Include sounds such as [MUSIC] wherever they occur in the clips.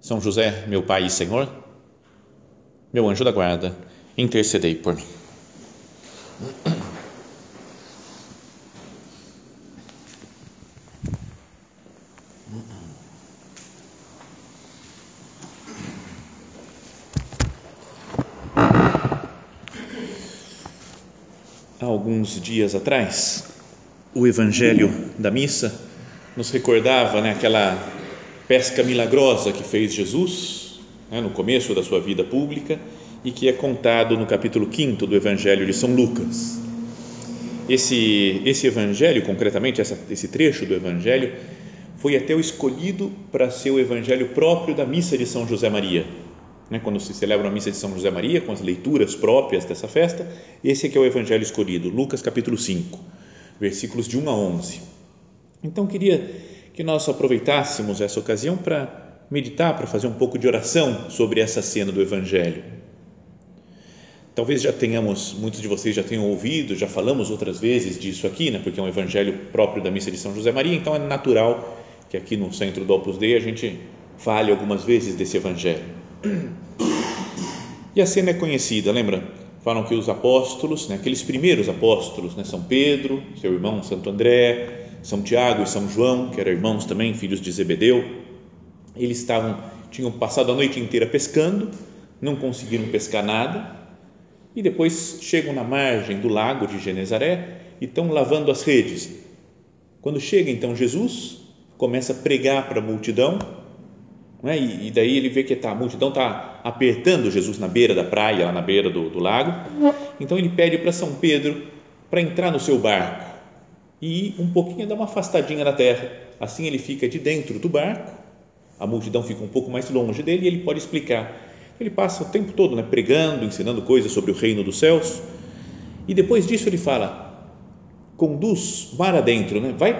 São José, meu Pai e Senhor, meu anjo da guarda, intercedei por mim. Há alguns dias atrás, o Evangelho da missa nos recordava né, aquela pesca milagrosa que fez Jesus né, no começo da sua vida pública e que é contado no capítulo 5 do Evangelho de São Lucas. Esse, esse evangelho, concretamente, essa, esse trecho do evangelho, foi até o escolhido para ser o evangelho próprio da missa de São José Maria. Né, quando se celebra a missa de São José Maria, com as leituras próprias dessa festa, esse é é o evangelho escolhido, Lucas capítulo 5, versículos de 1 a 11. Então, queria que nós aproveitássemos essa ocasião para meditar, para fazer um pouco de oração sobre essa cena do Evangelho. Talvez já tenhamos, muitos de vocês já tenham ouvido, já falamos outras vezes disso aqui, né, porque é um evangelho próprio da missa de São José Maria, então é natural que aqui no centro do Opus Dei a gente fale algumas vezes desse evangelho. E a cena é conhecida, lembra? Falam que os apóstolos, né, aqueles primeiros apóstolos, né, São Pedro, seu irmão Santo André, São Tiago e São João, que eram irmãos também, filhos de Zebedeu, eles estavam, tinham passado a noite inteira pescando, não conseguiram pescar nada e depois chegam na margem do lago de Genezaré e estão lavando as redes. Quando chega então Jesus, começa a pregar para a multidão e, e, daí ele vê que tá, a multidão está apertando Jesus na beira da praia, lá na beira do, do lago. Então ele pede para São Pedro para entrar no seu barco e um pouquinho dar uma afastadinha da terra. Assim ele fica de dentro do barco a multidão fica um pouco mais longe dele e ele pode explicar. Ele passa o tempo todo né, pregando, ensinando coisas sobre o reino dos céus e depois disso ele fala: conduz mar adentro, né? vai,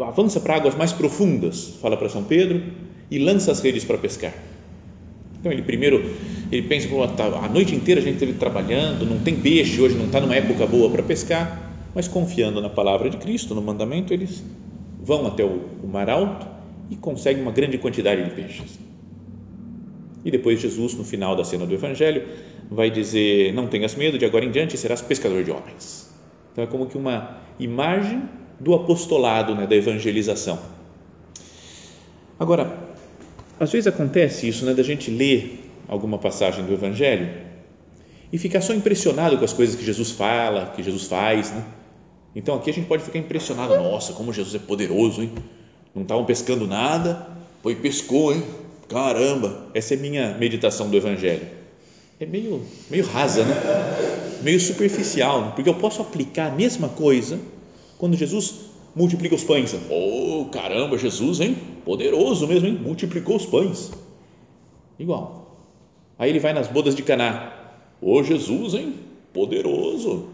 avança para águas mais profundas, fala para São Pedro e lança as redes para pescar. Então ele primeiro ele pensa tá, a noite inteira a gente esteve trabalhando, não tem peixe hoje, não está numa época boa para pescar, mas confiando na palavra de Cristo, no mandamento, eles vão até o, mar alto e consegue uma grande quantidade de peixes. E depois Jesus, no final da cena do Evangelho, vai dizer: Não tenhas medo, de agora em diante serás pescador de homens. Então é como que uma imagem do apostolado, né, da evangelização. Agora, às vezes acontece isso, né, da gente ler alguma passagem do Evangelho e ficar só impressionado com as coisas que Jesus fala, que Jesus faz, né? Então aqui a gente pode ficar impressionado, nossa, como Jesus é poderoso, hein? não estavam pescando nada, foi pescou, hein? Caramba, essa é minha meditação do Evangelho. É meio, meio rasa, né? Meio superficial, né? porque eu posso aplicar a mesma coisa quando Jesus multiplica os pães. Oh, caramba, Jesus, hein? Poderoso mesmo, hein? Multiplicou os pães. Igual. Aí ele vai nas bodas de Caná. Oh, Jesus, hein? Poderoso.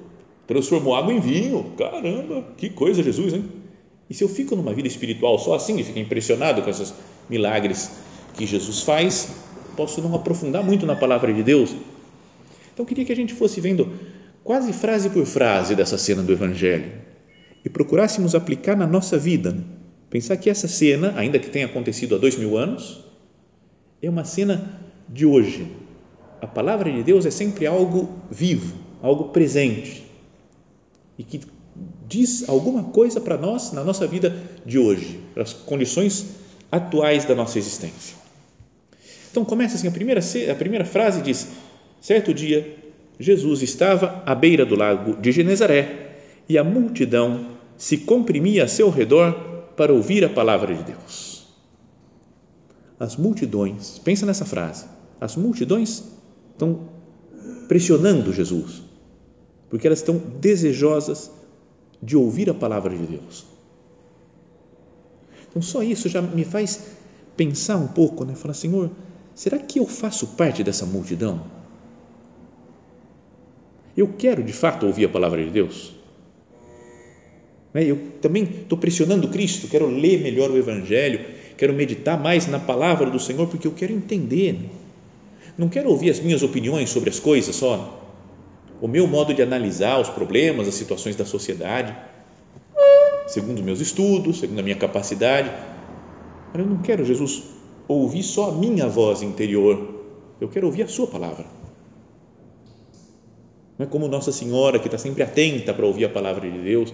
Transformou água em vinho. Caramba, que coisa, Jesus, hein? E se eu fico numa vida espiritual só assim e fico impressionado com esses milagres que Jesus faz, posso não aprofundar muito na palavra de Deus. Então, queria que a gente fosse vendo quase frase por frase dessa cena do Evangelho e procurássemos aplicar na nossa vida. Pensar que essa cena, ainda que tenha acontecido há dois mil anos, é uma cena de hoje. A palavra de Deus é sempre algo vivo, algo presente e que diz alguma coisa para nós na nossa vida de hoje, as condições atuais da nossa existência. Então começa assim, a primeira, a primeira frase diz, certo dia, Jesus estava à beira do lago de Genezaré e a multidão se comprimia a seu redor para ouvir a palavra de Deus. As multidões, pensa nessa frase, as multidões estão pressionando Jesus, porque elas estão desejosas de ouvir a palavra de Deus. Então, só isso já me faz pensar um pouco, né? Falar, Senhor, será que eu faço parte dessa multidão? Eu quero de fato ouvir a palavra de Deus? Né? Eu também estou pressionando Cristo, quero ler melhor o Evangelho, quero meditar mais na palavra do Senhor, porque eu quero entender. Não quero ouvir as minhas opiniões sobre as coisas só, o meu modo de analisar os problemas, as situações da sociedade, segundo os meus estudos, segundo a minha capacidade. Mas eu não quero, Jesus, ouvir só a minha voz interior, eu quero ouvir a Sua palavra. Não é como Nossa Senhora, que está sempre atenta para ouvir a palavra de Deus,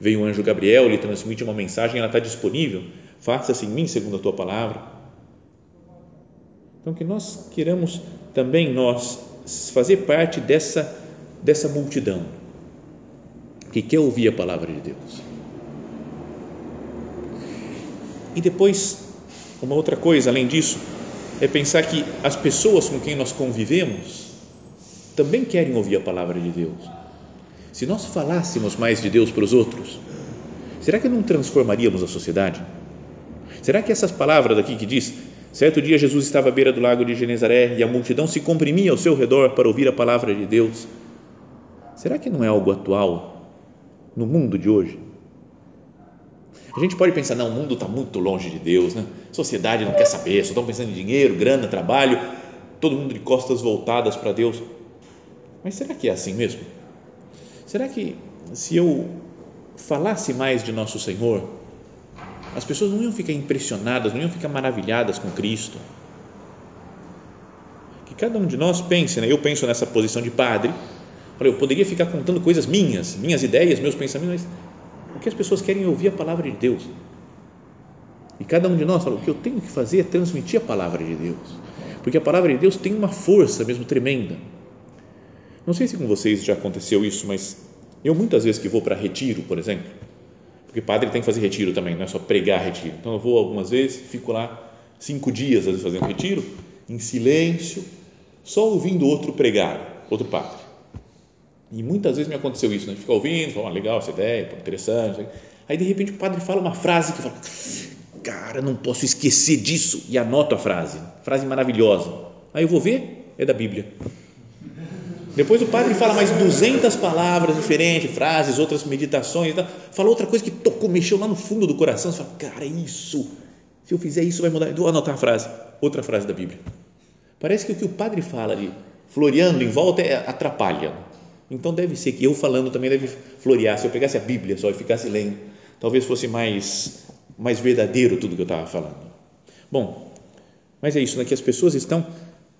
veio o anjo Gabriel, lhe transmite uma mensagem, ela está disponível, faça-se em mim segundo a tua palavra. Então, que nós queramos também nós fazer parte dessa, dessa multidão que quer ouvir a palavra de Deus. E depois, uma outra coisa além disso, é pensar que as pessoas com quem nós convivemos também querem ouvir a palavra de Deus se nós falássemos mais de Deus para os outros, será que não transformaríamos a sociedade? Será que essas palavras aqui que diz, certo dia Jesus estava à beira do lago de Genezaré e a multidão se comprimia ao seu redor para ouvir a palavra de Deus, será que não é algo atual no mundo de hoje? A gente pode pensar, não, o mundo está muito longe de Deus, né? a sociedade não quer saber, só estão pensando em dinheiro, grana, trabalho, todo mundo de costas voltadas para Deus. Mas será que é assim mesmo? Será que se eu falasse mais de nosso Senhor, as pessoas não iam ficar impressionadas, não iam ficar maravilhadas com Cristo? Que cada um de nós pense, né? eu penso nessa posição de padre, eu poderia ficar contando coisas minhas, minhas ideias, meus pensamentos, mas o que as pessoas querem é ouvir a palavra de Deus. E cada um de nós fala: o que eu tenho que fazer é transmitir a palavra de Deus, porque a palavra de Deus tem uma força mesmo tremenda não sei se com vocês já aconteceu isso, mas eu muitas vezes que vou para retiro, por exemplo, porque padre tem que fazer retiro também, não é só pregar retiro. Então eu vou algumas vezes, fico lá cinco dias às vezes fazendo retiro, em silêncio, só ouvindo outro pregar, outro padre. E muitas vezes me aconteceu isso, né? Fica ouvindo, fala, ah, legal essa ideia, interessante. Aí de repente o padre fala uma frase que fala, cara, não posso esquecer disso, e anoto a frase, frase maravilhosa. Aí eu vou ver, é da Bíblia. Depois o padre fala mais 200 palavras diferentes, frases, outras meditações, tá? fala outra coisa que tocou, mexeu lá no fundo do coração. Você fala, cara, é isso. Se eu fizer isso, vai mudar. Vou anotar a frase. Outra frase da Bíblia. Parece que o que o padre fala ali, floreando em volta, é, atrapalha. Então deve ser que eu falando também deve florear. Se eu pegasse a Bíblia só e ficasse lendo, talvez fosse mais, mais verdadeiro tudo que eu estava falando. Bom, mas é isso, né? que as pessoas estão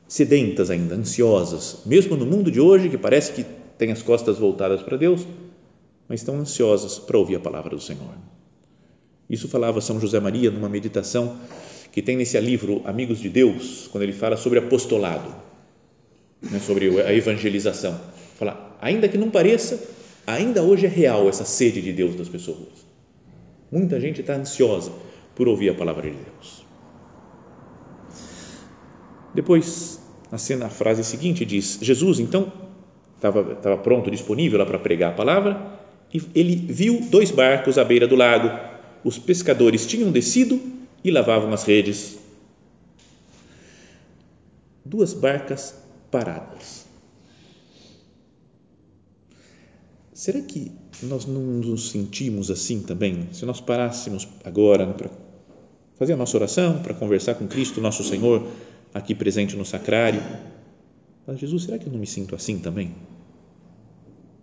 sedentas ainda, ansiosas, mesmo no mundo de hoje que parece que tem as costas voltadas para Deus, mas estão ansiosas para ouvir a palavra do Senhor. Isso falava São José Maria numa meditação que tem nesse livro Amigos de Deus, quando ele fala sobre apostolado, né, sobre a evangelização. Fala, ainda que não pareça, ainda hoje é real essa sede de Deus das pessoas. Muita gente está ansiosa por ouvir a palavra de Deus. Depois, a, cena, a frase seguinte diz: Jesus, então, estava, estava pronto, disponível lá para pregar a palavra, e ele viu dois barcos à beira do lago. Os pescadores tinham descido e lavavam as redes. Duas barcas paradas. Será que nós não nos sentimos assim também? Se nós parássemos agora para fazer a nossa oração, para conversar com Cristo, nosso Senhor, aqui presente no sacrário. Mas Jesus, será que eu não me sinto assim também?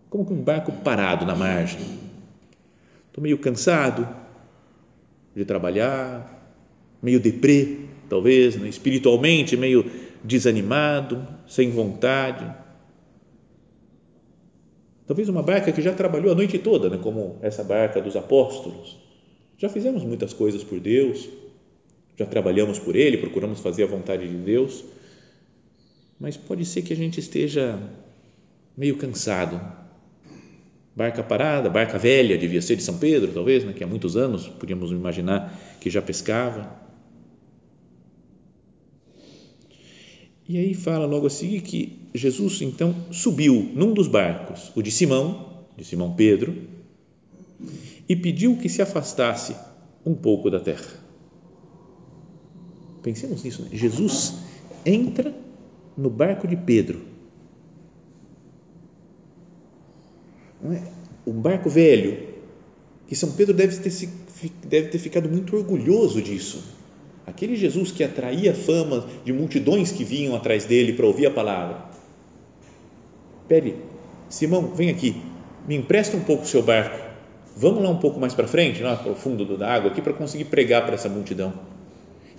Como que um barco parado na margem. Estou meio cansado de trabalhar, meio deprê, talvez, né? espiritualmente meio desanimado, sem vontade. Talvez uma barca que já trabalhou a noite toda, né? como essa barca dos apóstolos. Já fizemos muitas coisas por Deus, já trabalhamos por Ele, procuramos fazer a vontade de Deus, mas pode ser que a gente esteja meio cansado. Barca parada, barca velha, devia ser de São Pedro, talvez, né, que há muitos anos podíamos imaginar que já pescava. E aí fala logo a seguir que Jesus então subiu num dos barcos, o de Simão, de Simão Pedro, e pediu que se afastasse um pouco da terra. Pensemos nisso. Né? Jesus entra no barco de Pedro. Não é? Um barco velho, que São Pedro deve ter, deve ter ficado muito orgulhoso disso. Aquele Jesus que atraía fama de multidões que vinham atrás dele para ouvir a palavra. Pede, Simão, vem aqui, me empresta um pouco o seu barco. Vamos lá um pouco mais para frente, lá para o fundo da água, aqui para conseguir pregar para essa multidão.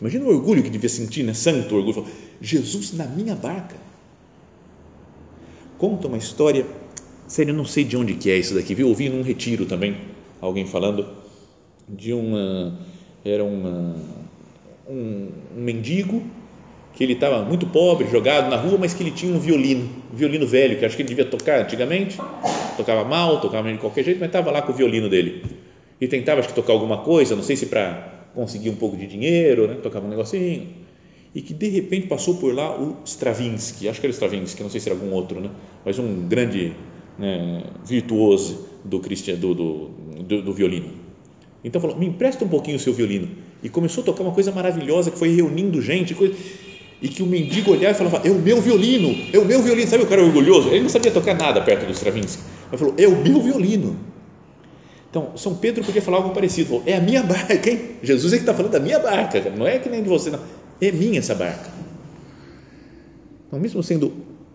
Imagina o orgulho que devia sentir, né? Santo orgulho. Jesus na minha barca. Conta uma história, sério, eu não sei de onde que é isso daqui, viu? Ouvi num retiro também, alguém falando de uma, era uma, um, um mendigo que ele estava muito pobre, jogado na rua, mas que ele tinha um violino, um violino velho, que acho que ele devia tocar antigamente, tocava mal, tocava de qualquer jeito, mas estava lá com o violino dele. E tentava, acho que, tocar alguma coisa, não sei se para conseguir um pouco de dinheiro, né? tocava um negocinho, e que de repente passou por lá o Stravinsky, acho que era o Stravinsky, não sei se era algum outro, né? mas um grande né, virtuoso do, do, do, do, do violino. Então falou, me empresta um pouquinho o seu violino. E começou a tocar uma coisa maravilhosa que foi reunindo gente, coisa, e que o mendigo olhava e falava, é o meu violino, é o meu violino, sabe o cara orgulhoso? Ele não sabia tocar nada perto do Stravinsky, mas falou, é o meu violino. Então, São Pedro podia falar algo parecido. Falou, é a minha [LAUGHS] barca, hein? Jesus é que está falando da minha barca, não é que nem de você, não. É minha essa barca. Então, mesmo sendo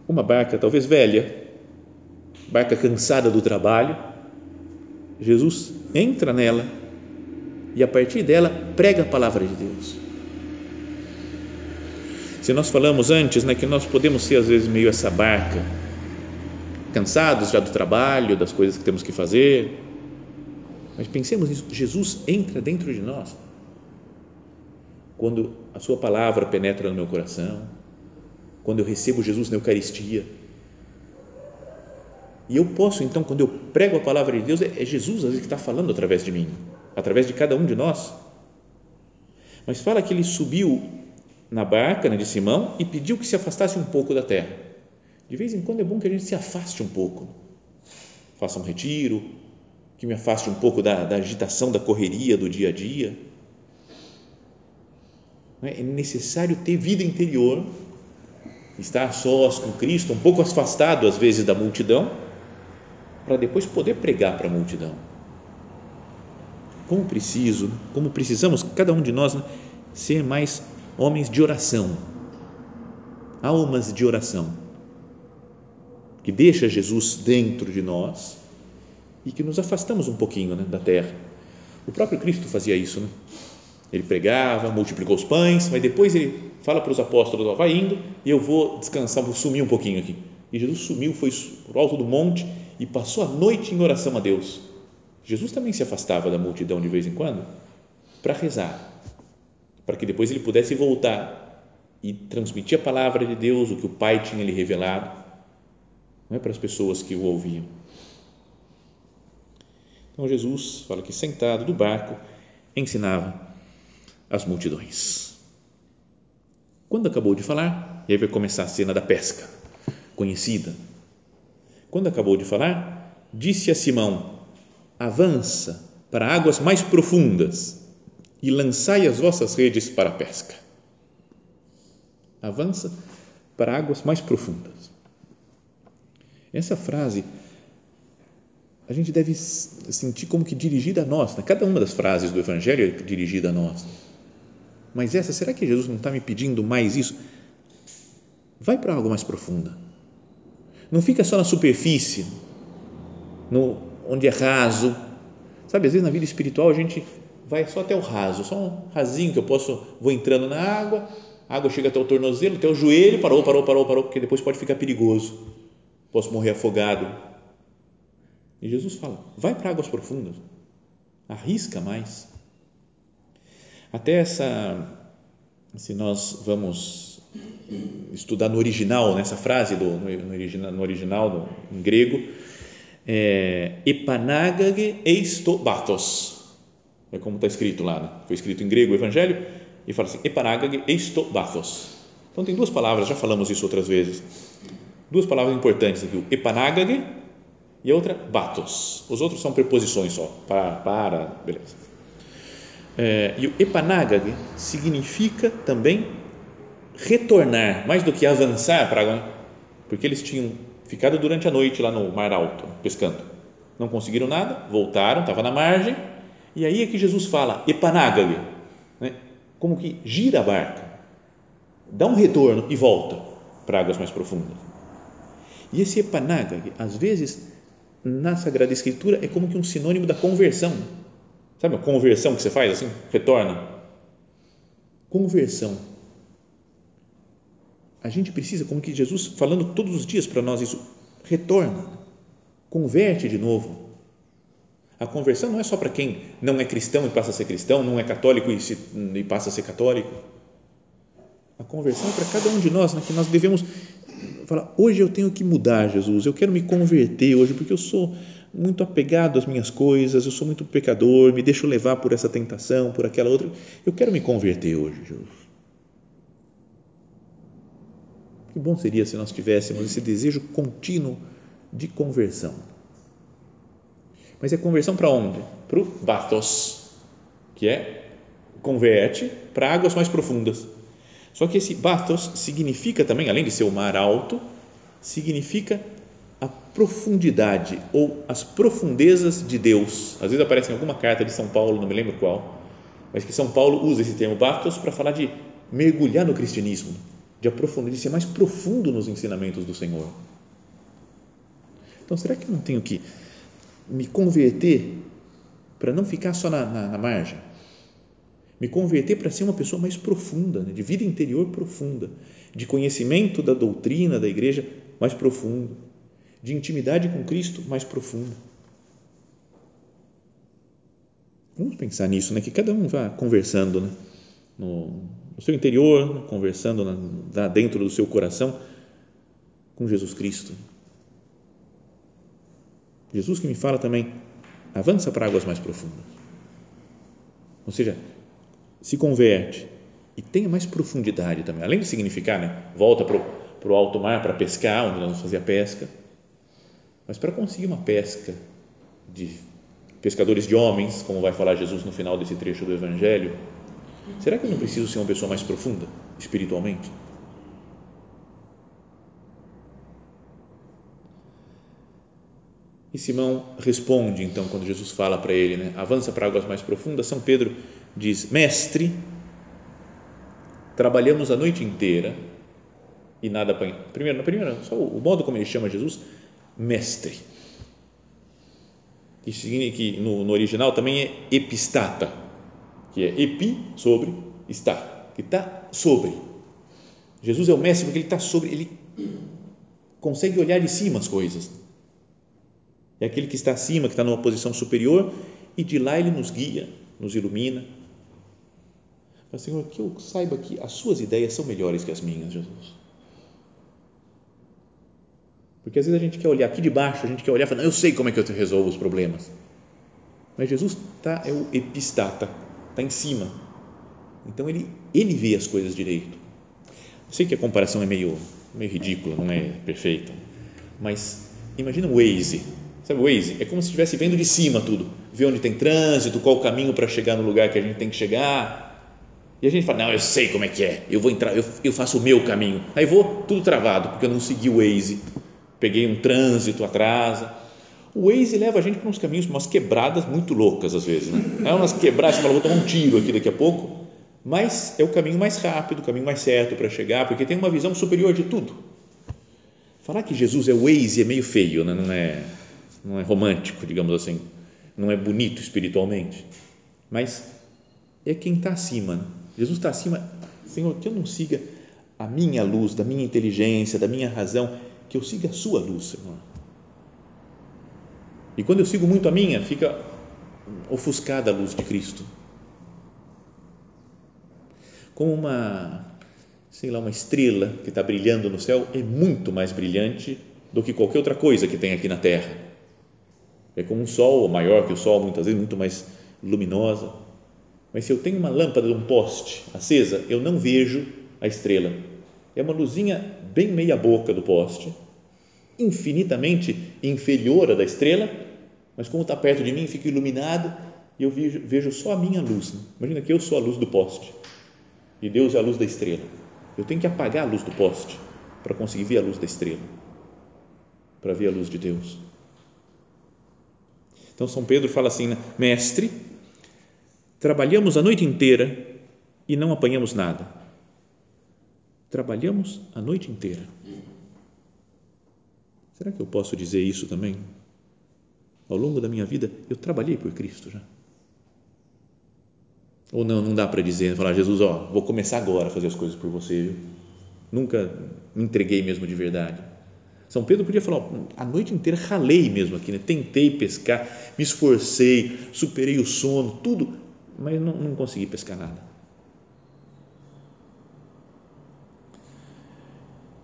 uma barca talvez velha, barca cansada do trabalho, Jesus entra nela e a partir dela prega a palavra de Deus. Se nós falamos antes né, que nós podemos ser às vezes meio essa barca, cansados já do trabalho, das coisas que temos que fazer, mas pensemos nisso, Jesus entra dentro de nós. Quando a sua palavra penetra no meu coração, quando eu recebo Jesus na Eucaristia. E eu posso, então, quando eu prego a palavra de Deus, é Jesus às vezes que está falando através de mim, através de cada um de nós. Mas fala que ele subiu na barca né, de Simão e pediu que se afastasse um pouco da terra. De vez em quando é bom que a gente se afaste um pouco, faça um retiro, que me afaste um pouco da, da agitação, da correria do dia a dia. É? é necessário ter vida interior, estar a sós com Cristo, um pouco afastado às vezes da multidão, para depois poder pregar para a multidão. Como preciso, como precisamos, cada um de nós, né, ser mais homens de oração, almas de oração, que deixa Jesus dentro de nós e que nos afastamos um pouquinho né, da terra. O próprio Cristo fazia isso, né? Ele pregava, multiplicou os pães, mas depois ele fala para os apóstolos: ó, vai indo e eu vou descansar, vou sumir um pouquinho aqui. E Jesus sumiu, foi para o alto do monte e passou a noite em oração a Deus. Jesus também se afastava da multidão de vez em quando para rezar, para que depois ele pudesse voltar e transmitir a palavra de Deus, o que o Pai tinha lhe revelado, não é para as pessoas que o ouviam. Então Jesus fala que sentado do barco ensinava as multidões. Quando acabou de falar, e aí vai começar a cena da pesca, conhecida. Quando acabou de falar, disse a Simão: Avança para águas mais profundas e lançai as vossas redes para a pesca. Avança para águas mais profundas. Essa frase a gente deve sentir como que dirigida a nós. Né? Cada uma das frases do Evangelho é dirigida a nós. Mas essa, será que Jesus não está me pedindo mais isso? Vai para algo mais profunda. Não fica só na superfície, no, onde é raso. Sabe, às vezes na vida espiritual a gente vai só até o raso, só um rasinho que eu posso, vou entrando na água, a água chega até o tornozelo, até o joelho, parou, parou, parou, parou, porque depois pode ficar perigoso. Posso morrer afogado e Jesus fala: vai para águas profundas, arrisca mais. Até essa, se nós vamos estudar no original, nessa frase do, no, original, no original no, em grego, é, epanagage eisto batos. É como está escrito lá, né? foi escrito em grego o evangelho, e fala assim, epanagage eisto batos. Então tem duas palavras, já falamos isso outras vezes, duas palavras importantes aqui, o epanagage e a outra batos. Os outros são preposições só, para, para, beleza. É, e o epanágage significa também retornar, mais do que avançar para porque eles tinham ficado durante a noite lá no mar alto, pescando. Não conseguiram nada, voltaram, estava na margem, e aí é que Jesus fala, epanágage, né? como que gira a barca, dá um retorno e volta para águas mais profundas. E esse epanágage, às vezes, na Sagrada Escritura, é como que um sinônimo da conversão. Sabe a conversão que você faz assim? Retorna. Conversão. A gente precisa, como que Jesus falando todos os dias para nós isso, retorna, converte de novo. A conversão não é só para quem não é cristão e passa a ser cristão, não é católico e, se, e passa a ser católico. A conversão é para cada um de nós, né, que nós devemos falar: hoje eu tenho que mudar, Jesus, eu quero me converter hoje, porque eu sou muito apegado às minhas coisas, eu sou muito pecador, me deixo levar por essa tentação, por aquela outra. Eu quero me converter hoje, Jesus. Que bom seria se nós tivéssemos esse desejo contínuo de conversão. Mas é conversão para onde? Para o bathos, que é converte para águas mais profundas. Só que esse bathos significa também, além de ser o mar alto, significa a profundidade ou as profundezas de Deus. Às vezes aparece em alguma carta de São Paulo, não me lembro qual, mas que São Paulo usa esse termo bathos para falar de mergulhar no cristianismo, de aprofundar, de ser mais profundo nos ensinamentos do Senhor. Então, será que eu não tenho que me converter para não ficar só na, na, na margem? Me converter para ser uma pessoa mais profunda, né? de vida interior profunda, de conhecimento da doutrina da igreja mais profundo, de intimidade com Cristo mais profunda. Vamos pensar nisso, né? que cada um vá conversando né? no, no seu interior, conversando na, dentro do seu coração com Jesus Cristo. Jesus que me fala também, avança para águas mais profundas. Ou seja, se converte e tenha mais profundidade também, além de significar, né, volta para o alto mar para pescar, onde nós fazia pesca, mas para conseguir uma pesca de pescadores de homens, como vai falar Jesus no final desse trecho do Evangelho, será que eu não preciso ser uma pessoa mais profunda espiritualmente? E Simão responde então quando Jesus fala para ele, né, avança para águas mais profundas. São Pedro diz: Mestre, trabalhamos a noite inteira e nada apanhamos. Primeiro, na primeira, só o modo como ele chama Jesus, mestre. Que significa que no, no original também é epistata, que é epi sobre está, que está sobre. Jesus é o mestre porque ele está sobre, ele consegue olhar de cima as coisas é aquele que está acima, que está numa posição superior, e de lá ele nos guia, nos ilumina. Mas, Senhor, que eu saiba que as suas ideias são melhores que as minhas, Jesus. Porque às vezes a gente quer olhar aqui de baixo, a gente quer olhar e falar, eu sei como é que eu resolvo os problemas. Mas Jesus tá, é o epistata, está em cima. Então ele, ele vê as coisas direito. Eu sei que a comparação é meio, meio ridícula, não é perfeita, mas imagina o Waze Sabe o Waze? É como se estivesse vendo de cima tudo. Ver onde tem trânsito, qual o caminho para chegar no lugar que a gente tem que chegar. E a gente fala, não, eu sei como é que é. Eu vou entrar, eu, eu faço o meu caminho. Aí vou tudo travado, porque eu não segui o Waze. Peguei um trânsito, atrasa. O Waze leva a gente para uns caminhos, umas quebradas muito loucas às vezes. Né? É umas quebradas, você fala, vou tomar um tiro aqui daqui a pouco. Mas é o caminho mais rápido, o caminho mais certo para chegar, porque tem uma visão superior de tudo. Falar que Jesus é Waze é meio feio, né? não é? não é romântico, digamos assim, não é bonito espiritualmente, mas é quem está acima. Né? Jesus está acima. Senhor, que eu não siga a minha luz, da minha inteligência, da minha razão, que eu siga a sua luz, Senhor. E quando eu sigo muito a minha, fica ofuscada a luz de Cristo. Como uma, sei lá, uma estrela que está brilhando no céu é muito mais brilhante do que qualquer outra coisa que tem aqui na terra é como um sol, maior que o sol, muitas vezes muito mais luminosa. Mas se eu tenho uma lâmpada de um poste acesa, eu não vejo a estrela. É uma luzinha bem meia boca do poste, infinitamente inferior à da estrela, mas como está perto de mim, fica iluminado e eu vejo, vejo só a minha luz. Imagina que eu sou a luz do poste e Deus é a luz da estrela. Eu tenho que apagar a luz do poste para conseguir ver a luz da estrela, para ver a luz de Deus. Então São Pedro fala assim, né? mestre, trabalhamos a noite inteira e não apanhamos nada. Trabalhamos a noite inteira. Será que eu posso dizer isso também? Ao longo da minha vida, eu trabalhei por Cristo já. Ou não, não dá para dizer, falar, Jesus, ó, vou começar agora a fazer as coisas por você, viu? Nunca me entreguei mesmo de verdade. São Pedro podia falar, ó, a noite inteira ralei mesmo aqui, né? tentei pescar, me esforcei, superei o sono, tudo, mas não, não consegui pescar nada.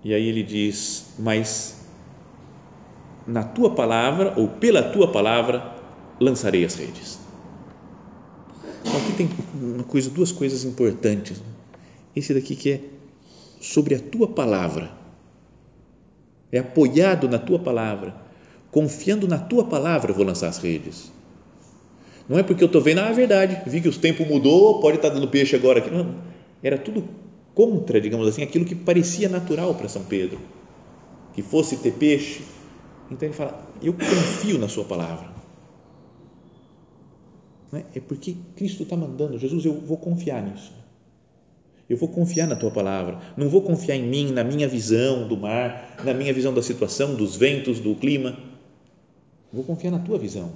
E aí ele diz, mas na tua palavra ou pela tua palavra lançarei as redes. Então aqui tem uma coisa, duas coisas importantes. Esse daqui que é sobre a tua palavra. É apoiado na tua palavra. Confiando na tua palavra, eu vou lançar as redes. Não é porque eu estou vendo, ah, é verdade, vi que o tempo mudou, pode estar dando peixe agora aqui. Não, era tudo contra, digamos assim, aquilo que parecia natural para São Pedro, que fosse ter peixe. Então ele fala: Eu confio na Sua palavra. É? é porque Cristo está mandando, Jesus, eu vou confiar nisso. Eu vou confiar na tua palavra, não vou confiar em mim, na minha visão do mar, na minha visão da situação, dos ventos, do clima. Vou confiar na tua visão.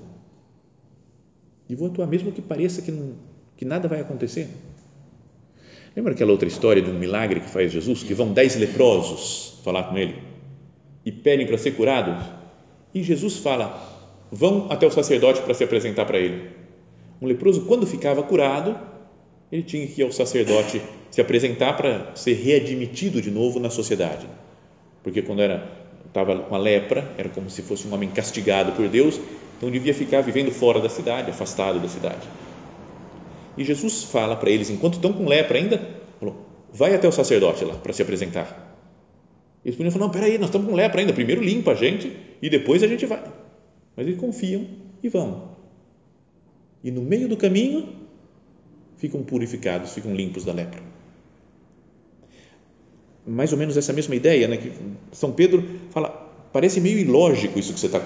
E vou atuar mesmo que pareça que, não, que nada vai acontecer. Lembra aquela outra história de um milagre que faz Jesus? Que vão dez leprosos falar com ele e pedem para ser curados. E Jesus fala: vão até o sacerdote para se apresentar para ele. Um leproso, quando ficava curado, ele tinha que ir ao sacerdote se apresentar para ser readmitido de novo na sociedade. Porque quando era estava com a lepra, era como se fosse um homem castigado por Deus, então devia ficar vivendo fora da cidade, afastado da cidade. E Jesus fala para eles, enquanto estão com lepra ainda, falou, vai até o sacerdote lá para se apresentar. Eles podiam falar, não, peraí, nós estamos com lepra ainda, primeiro limpa a gente e depois a gente vai. Mas eles confiam e vão. E no meio do caminho, ficam purificados, ficam limpos da lepra. Mais ou menos essa mesma ideia, né? Que São Pedro fala, parece meio ilógico isso que você está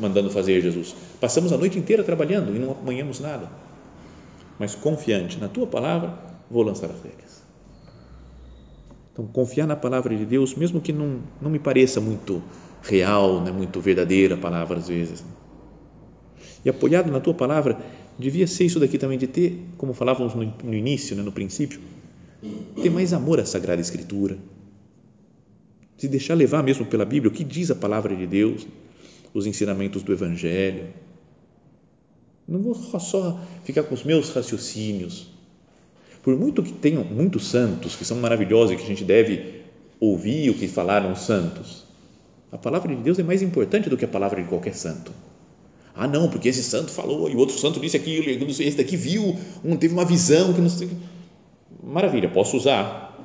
mandando fazer, Jesus. Passamos a noite inteira trabalhando e não apanhamos nada mas confiante na tua palavra, vou lançar as redes. Então, confiar na palavra de Deus, mesmo que não, não me pareça muito real, né, muito verdadeira a palavra às vezes. E apoiado na tua palavra, devia ser isso daqui também, de ter, como falávamos no, no início, né, no princípio, ter mais amor à Sagrada Escritura, se deixar levar mesmo pela Bíblia, o que diz a palavra de Deus, os ensinamentos do Evangelho, não vou só ficar com os meus raciocínios. Por muito que tenham muitos santos que são maravilhosos e que a gente deve ouvir o que falaram os santos, a palavra de Deus é mais importante do que a palavra de qualquer santo. Ah, não, porque esse santo falou e o outro santo disse aquilo, e esse daqui viu, um teve uma visão que não sei. Maravilha, posso usar,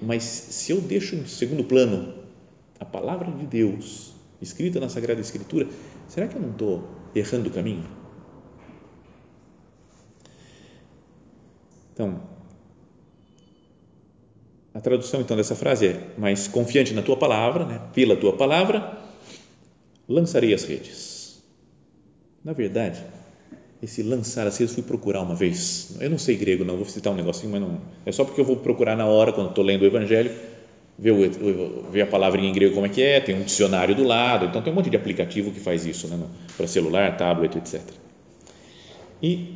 mas se eu deixo em segundo plano a palavra de Deus escrita na Sagrada Escritura, será que eu não estou errando o caminho? Então, a tradução então dessa frase é: mais confiante na tua palavra, né? pela tua palavra, lançarei as redes. Na verdade, esse lançar as redes fui procurar uma vez. Eu não sei grego, não, vou citar um negocinho, mas não. É só porque eu vou procurar na hora, quando estou lendo o Evangelho, ver, o, ver a palavrinha em grego como é que é, tem um dicionário do lado, então tem um monte de aplicativo que faz isso, né? para celular, tablet, etc. E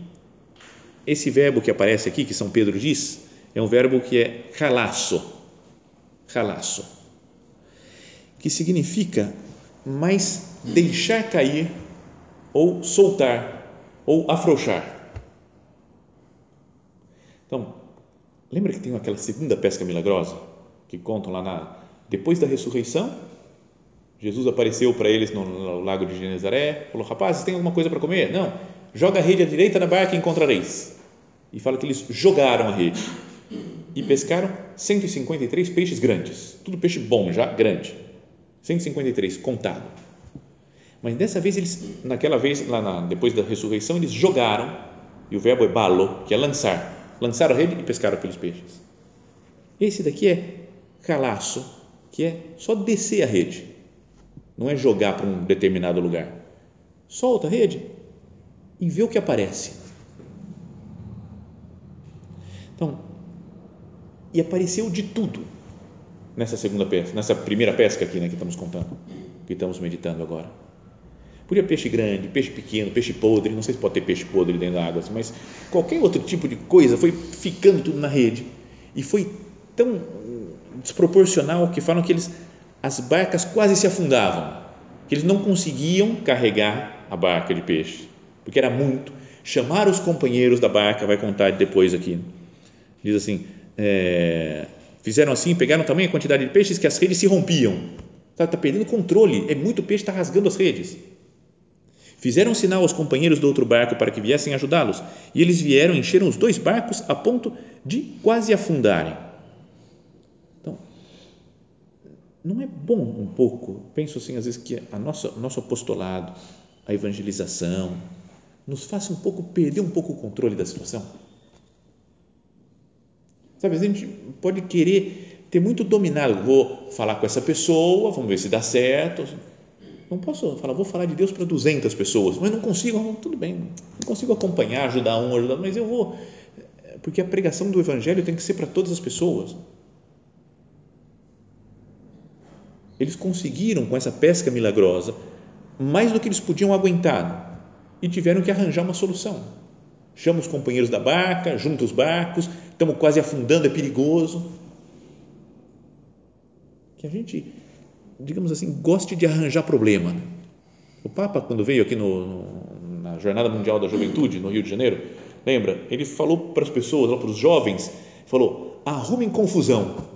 esse verbo que aparece aqui, que São Pedro diz, é um verbo que é halasso, halasso, que significa mais deixar cair ou soltar ou afrouxar. Então, lembra que tem aquela segunda pesca milagrosa que contam lá na depois da ressurreição, Jesus apareceu para eles no, no lago de Genezaré, falou: "Rapazes, tem alguma coisa para comer?" Não. Joga a rede à direita da barca e encontrareis e fala que eles jogaram a rede e pescaram 153 peixes grandes, tudo peixe bom já, grande, 153 contado. Mas dessa vez eles, naquela vez lá na, depois da ressurreição, eles jogaram E o verbo é balo, que é lançar. Lançaram a rede e pescaram aqueles peixes. Esse daqui é calaço, que é só descer a rede. Não é jogar para um determinado lugar. Solta a rede e vê o que aparece. Então, e apareceu de tudo nessa segunda pesca, nessa primeira pesca aqui, né, que estamos contando, que estamos meditando agora. Podia peixe grande, peixe pequeno, peixe podre, não sei se pode ter peixe podre dentro da água, assim, mas qualquer outro tipo de coisa foi ficando tudo na rede e foi tão desproporcional que falam que eles, as barcas quase se afundavam, que eles não conseguiam carregar a barca de peixe, porque era muito. Chamaram os companheiros da barca, vai contar depois aqui. Diz assim: é, fizeram assim, pegaram também a quantidade de peixes que as redes se rompiam. Está tá perdendo controle, é muito peixe, está rasgando as redes. Fizeram sinal aos companheiros do outro barco para que viessem ajudá-los, e eles vieram, encheram os dois barcos a ponto de quase afundarem. Então, não é bom um pouco, penso assim, às vezes, que a nossa, nosso apostolado, a evangelização, nos faça um pouco perder um pouco o controle da situação? Sabe, a gente pode querer ter muito dominado, vou falar com essa pessoa, vamos ver se dá certo. Não posso falar, vou falar de Deus para 200 pessoas, mas não consigo, tudo bem, não consigo acompanhar, ajudar um, ajudar, mas eu vou, porque a pregação do Evangelho tem que ser para todas as pessoas. Eles conseguiram com essa pesca milagrosa mais do que eles podiam aguentar e tiveram que arranjar uma solução chama os companheiros da barca, junta os barcos, estamos quase afundando, é perigoso. Que a gente, digamos assim, goste de arranjar problema. Né? O Papa, quando veio aqui no, na Jornada Mundial da Juventude, no Rio de Janeiro, lembra? Ele falou para as pessoas, para os jovens, falou: arrumem confusão.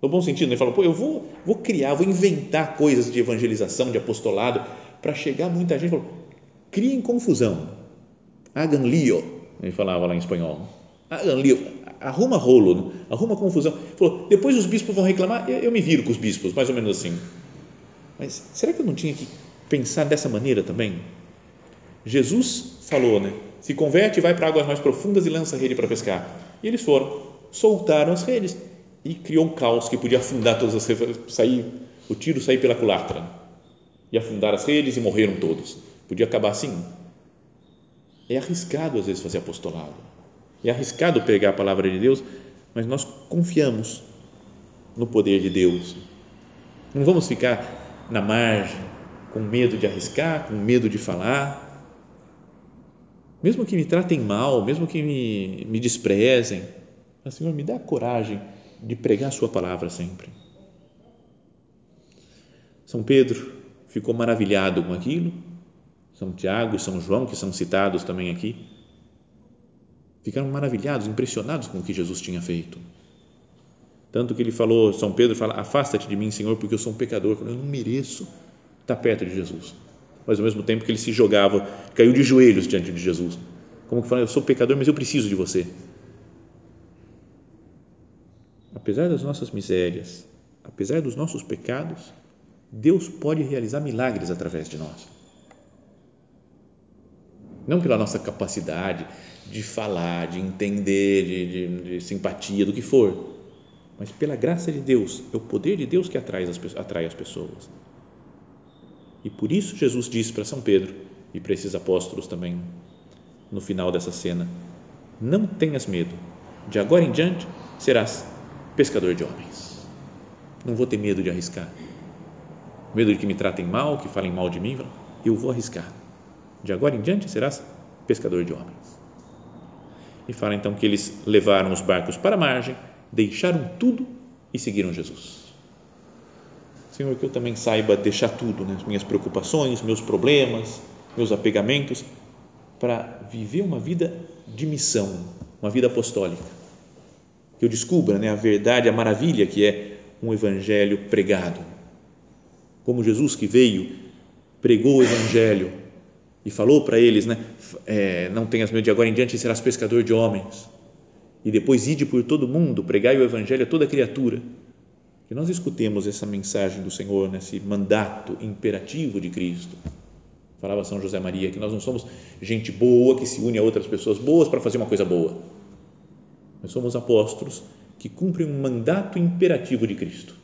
No bom sentido, né? ele falou: pô, eu vou, vou criar, vou inventar coisas de evangelização, de apostolado, para chegar muita gente. Falou: criem confusão hagan lío, ele falava lá em espanhol, hagan lío, arruma rolo, arruma confusão. Falou, depois os bispos vão reclamar, eu, eu me viro com os bispos, mais ou menos assim. Mas será que eu não tinha que pensar dessa maneira também? Jesus falou, né? Se converte, vai para águas mais profundas e lança a rede para pescar. E eles foram, soltaram as redes e criou um caos que podia afundar todas as redes, sair, o tiro sair pela culatra e afundar as redes e morreram todos. Podia acabar assim. É arriscado às vezes fazer apostolado. É arriscado pegar a palavra de Deus, mas nós confiamos no poder de Deus. Não vamos ficar na margem, com medo de arriscar, com medo de falar. Mesmo que me tratem mal, mesmo que me, me desprezem, mas, Senhor, me dá coragem de pregar a Sua palavra sempre. São Pedro ficou maravilhado com aquilo são Tiago e São João, que são citados também aqui, ficaram maravilhados, impressionados com o que Jesus tinha feito. Tanto que ele falou, São Pedro fala: Afasta-te de mim, Senhor, porque eu sou um pecador. Eu não mereço estar perto de Jesus. Mas ao mesmo tempo que ele se jogava, caiu de joelhos diante de Jesus. Como que fala: Eu sou pecador, mas eu preciso de você. Apesar das nossas misérias, apesar dos nossos pecados, Deus pode realizar milagres através de nós não pela nossa capacidade de falar, de entender, de, de, de, simpatia, do que for, mas pela graça de Deus, é o poder de Deus que atrai as, atrai as pessoas. E por isso Jesus disse para São Pedro e para esses apóstolos também, no final dessa cena: Não tenhas medo, de agora em diante serás pescador de homens. Não vou ter medo de arriscar, medo de que me tratem mal, que falem mal de mim, eu vou arriscar de agora em diante serás pescador de homens. E fala então que eles levaram os barcos para a margem, deixaram tudo e seguiram Jesus. Senhor, que eu também saiba deixar tudo, né? minhas preocupações, meus problemas, meus apegamentos, para viver uma vida de missão, uma vida apostólica. Que eu descubra né, a verdade, a maravilha que é um evangelho pregado. Como Jesus que veio, pregou o evangelho, e falou para eles, né, é, não tenhas medo de agora em diante serás pescador de homens e depois ide por todo mundo, pregai o evangelho a toda criatura. Que nós escutemos essa mensagem do Senhor, nesse mandato imperativo de Cristo Falava São José Maria que nós não somos gente boa que se une a outras pessoas boas para fazer uma coisa boa. Nós somos apóstolos que cumprem um mandato imperativo de Cristo.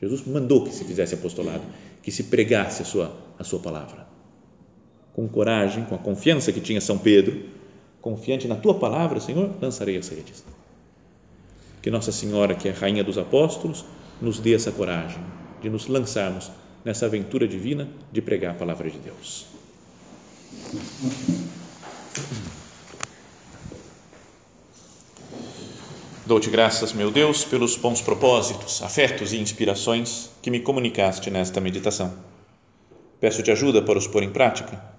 Jesus mandou que se fizesse apostolado, que se pregasse a sua, a sua palavra. Com coragem, com a confiança que tinha São Pedro, confiante na tua palavra, Senhor, lançarei as redes. Que Nossa Senhora, que é Rainha dos Apóstolos, nos dê essa coragem de nos lançarmos nessa aventura divina de pregar a palavra de Deus. Dou-te graças, meu Deus, pelos bons propósitos, afetos e inspirações que me comunicaste nesta meditação. Peço-te ajuda para os pôr em prática.